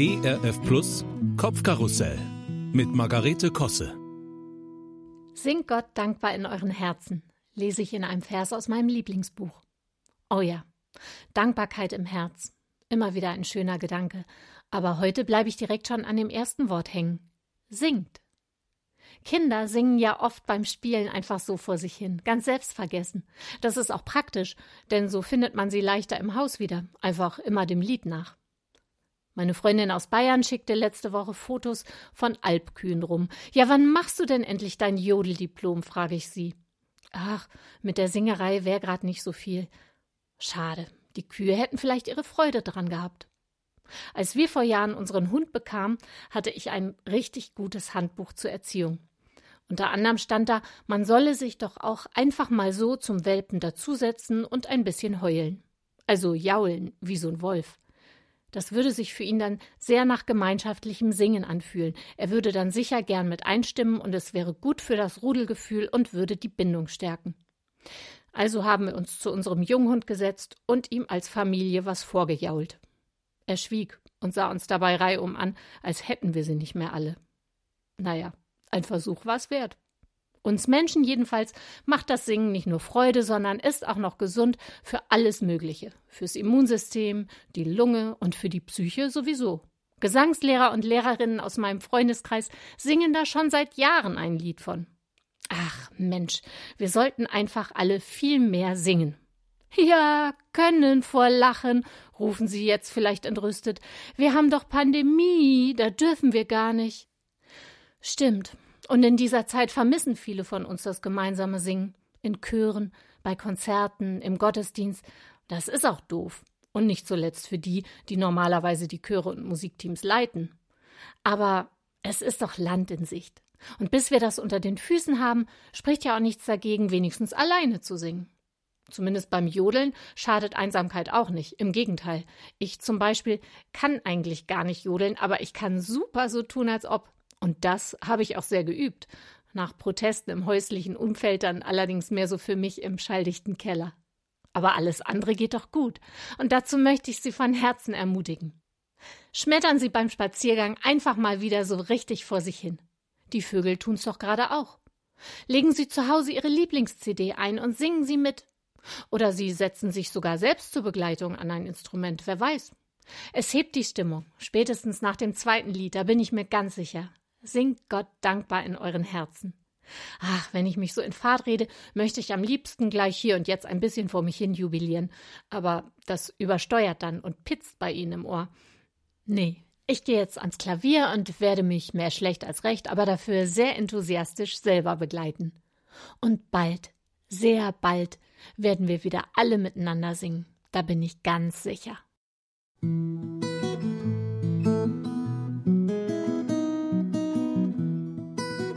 ERF Plus Kopfkarussell mit Margarete Kosse. Singt Gott dankbar in euren Herzen, lese ich in einem Vers aus meinem Lieblingsbuch. Oh ja, Dankbarkeit im Herz. Immer wieder ein schöner Gedanke. Aber heute bleibe ich direkt schon an dem ersten Wort hängen. Singt. Kinder singen ja oft beim Spielen einfach so vor sich hin, ganz selbstvergessen. Das ist auch praktisch, denn so findet man sie leichter im Haus wieder, einfach immer dem Lied nach. Meine Freundin aus Bayern schickte letzte Woche Fotos von Alpkühen rum. Ja, wann machst du denn endlich dein Jodeldiplom? frage ich sie. Ach, mit der Singerei wäre grad nicht so viel. Schade, die Kühe hätten vielleicht ihre Freude dran gehabt. Als wir vor Jahren unseren Hund bekamen, hatte ich ein richtig gutes Handbuch zur Erziehung. Unter anderem stand da, man solle sich doch auch einfach mal so zum Welpen dazusetzen und ein bisschen heulen. Also jaulen, wie so ein Wolf. Das würde sich für ihn dann sehr nach gemeinschaftlichem Singen anfühlen. Er würde dann sicher gern mit einstimmen und es wäre gut für das Rudelgefühl und würde die Bindung stärken. Also haben wir uns zu unserem Junghund gesetzt und ihm als Familie was vorgejault. Er schwieg und sah uns dabei reihum an, als hätten wir sie nicht mehr alle. Naja, ein Versuch war es wert. Uns Menschen jedenfalls macht das Singen nicht nur Freude, sondern ist auch noch gesund für alles Mögliche. Fürs Immunsystem, die Lunge und für die Psyche sowieso. Gesangslehrer und Lehrerinnen aus meinem Freundeskreis singen da schon seit Jahren ein Lied von. Ach Mensch, wir sollten einfach alle viel mehr singen. Ja, können vor Lachen, rufen Sie jetzt vielleicht entrüstet. Wir haben doch Pandemie, da dürfen wir gar nicht. Stimmt, und in dieser Zeit vermissen viele von uns das gemeinsame Singen. In Chören, bei Konzerten, im Gottesdienst. Das ist auch doof. Und nicht zuletzt für die, die normalerweise die Chöre und Musikteams leiten. Aber es ist doch Land in Sicht. Und bis wir das unter den Füßen haben, spricht ja auch nichts dagegen, wenigstens alleine zu singen. Zumindest beim Jodeln schadet Einsamkeit auch nicht. Im Gegenteil. Ich zum Beispiel kann eigentlich gar nicht jodeln, aber ich kann super so tun, als ob. Und das habe ich auch sehr geübt. Nach Protesten im häuslichen Umfeld dann allerdings mehr so für mich im schalldichten Keller. Aber alles andere geht doch gut. Und dazu möchte ich Sie von Herzen ermutigen. Schmettern Sie beim Spaziergang einfach mal wieder so richtig vor sich hin. Die Vögel tun's doch gerade auch. Legen Sie zu Hause Ihre Lieblings-CD ein und singen Sie mit. Oder Sie setzen sich sogar selbst zur Begleitung an ein Instrument, wer weiß. Es hebt die Stimmung, spätestens nach dem zweiten Lied, da bin ich mir ganz sicher. Singt Gott dankbar in euren Herzen. Ach, wenn ich mich so in Fahrt rede, möchte ich am liebsten gleich hier und jetzt ein bisschen vor mich hin jubilieren. Aber das übersteuert dann und pitzt bei Ihnen im Ohr. Nee, ich gehe jetzt ans Klavier und werde mich mehr schlecht als recht, aber dafür sehr enthusiastisch selber begleiten. Und bald, sehr bald, werden wir wieder alle miteinander singen. Da bin ich ganz sicher.